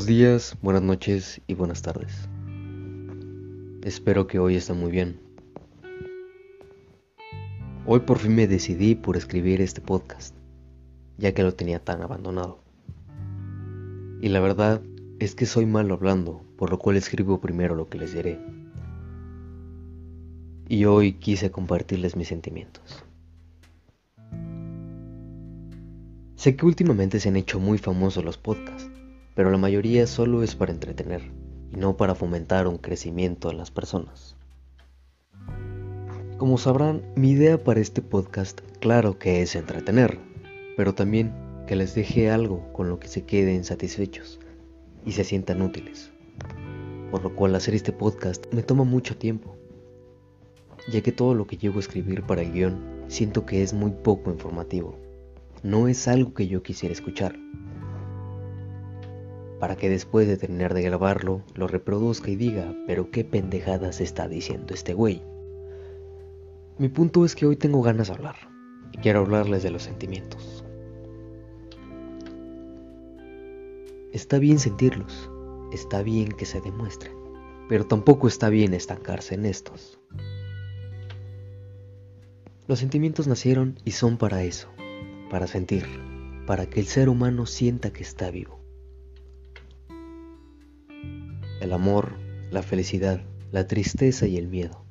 Buenos días, buenas noches y buenas tardes. Espero que hoy estén muy bien. Hoy por fin me decidí por escribir este podcast, ya que lo tenía tan abandonado. Y la verdad es que soy malo hablando, por lo cual escribo primero lo que les diré. Y hoy quise compartirles mis sentimientos. Sé que últimamente se han hecho muy famosos los podcasts pero la mayoría solo es para entretener y no para fomentar un crecimiento en las personas. Como sabrán, mi idea para este podcast claro que es entretener, pero también que les deje algo con lo que se queden satisfechos y se sientan útiles. Por lo cual hacer este podcast me toma mucho tiempo, ya que todo lo que llego a escribir para el guion siento que es muy poco informativo. No es algo que yo quisiera escuchar para que después de terminar de grabarlo lo reproduzca y diga, pero qué pendejadas está diciendo este güey. Mi punto es que hoy tengo ganas de hablar y quiero hablarles de los sentimientos. Está bien sentirlos, está bien que se demuestren, pero tampoco está bien estancarse en estos. Los sentimientos nacieron y son para eso, para sentir, para que el ser humano sienta que está vivo el amor, la felicidad, la tristeza y el miedo.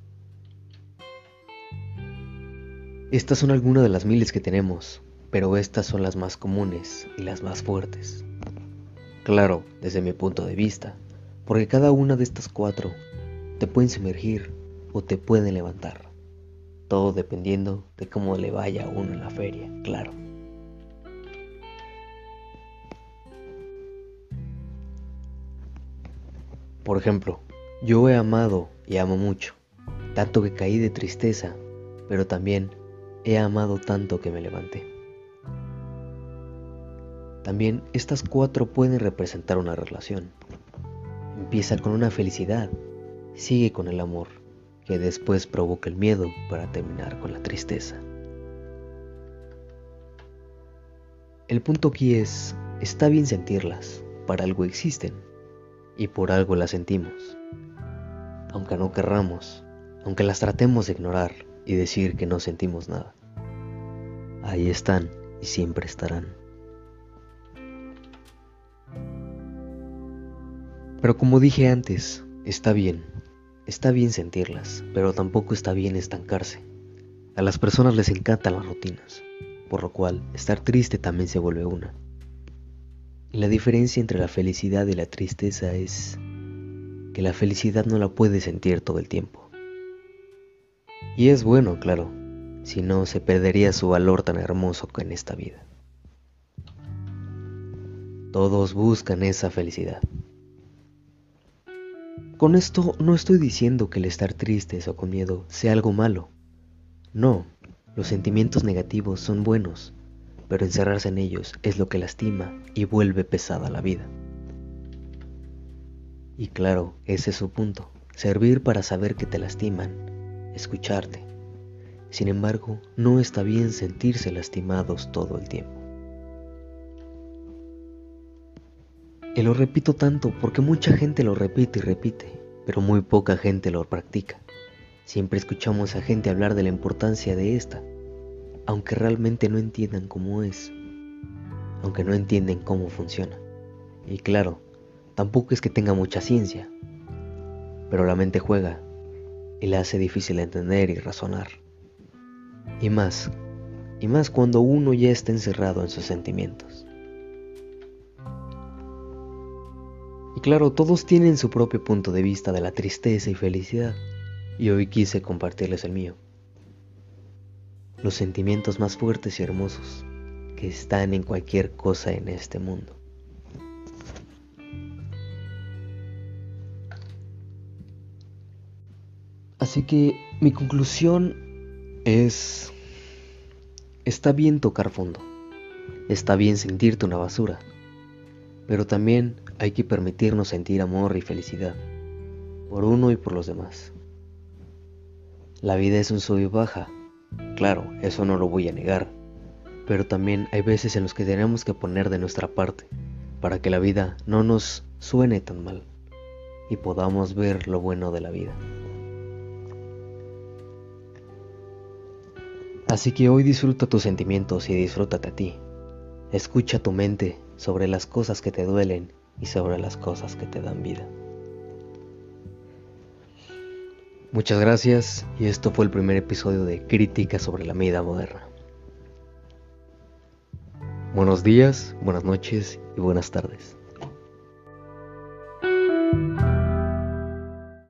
Estas son algunas de las miles que tenemos, pero estas son las más comunes y las más fuertes. Claro, desde mi punto de vista, porque cada una de estas cuatro te pueden sumergir o te pueden levantar, todo dependiendo de cómo le vaya a uno en la feria, claro. Por ejemplo, yo he amado y amo mucho, tanto que caí de tristeza, pero también he amado tanto que me levanté. También estas cuatro pueden representar una relación. Empieza con una felicidad, sigue con el amor, que después provoca el miedo para terminar con la tristeza. El punto aquí es, está bien sentirlas, para algo existen y por algo las sentimos. Aunque no querramos, aunque las tratemos de ignorar y decir que no sentimos nada. Ahí están y siempre estarán. Pero como dije antes, está bien, está bien sentirlas, pero tampoco está bien estancarse. A las personas les encantan las rutinas, por lo cual estar triste también se vuelve una. La diferencia entre la felicidad y la tristeza es que la felicidad no la puedes sentir todo el tiempo. Y es bueno, claro, si no se perdería su valor tan hermoso en esta vida. Todos buscan esa felicidad. Con esto no estoy diciendo que el estar tristes o con miedo sea algo malo. No, los sentimientos negativos son buenos pero encerrarse en ellos es lo que lastima y vuelve pesada la vida. Y claro, ese es su punto, servir para saber que te lastiman, escucharte. Sin embargo, no está bien sentirse lastimados todo el tiempo. Y lo repito tanto porque mucha gente lo repite y repite, pero muy poca gente lo practica. Siempre escuchamos a gente hablar de la importancia de esta, aunque realmente no entiendan cómo es, aunque no entienden cómo funciona. Y claro, tampoco es que tenga mucha ciencia, pero la mente juega y la hace difícil entender y razonar. Y más, y más cuando uno ya está encerrado en sus sentimientos. Y claro, todos tienen su propio punto de vista de la tristeza y felicidad, y hoy quise compartirles el mío los sentimientos más fuertes y hermosos que están en cualquier cosa en este mundo. Así que mi conclusión es, está bien tocar fondo, está bien sentirte una basura, pero también hay que permitirnos sentir amor y felicidad, por uno y por los demás. La vida es un sub y baja, Claro, eso no lo voy a negar, pero también hay veces en los que tenemos que poner de nuestra parte para que la vida no nos suene tan mal y podamos ver lo bueno de la vida. Así que hoy disfruta tus sentimientos y disfrútate a ti. Escucha tu mente sobre las cosas que te duelen y sobre las cosas que te dan vida. Muchas gracias y esto fue el primer episodio de Crítica sobre la vida moderna. Buenos días, buenas noches y buenas tardes.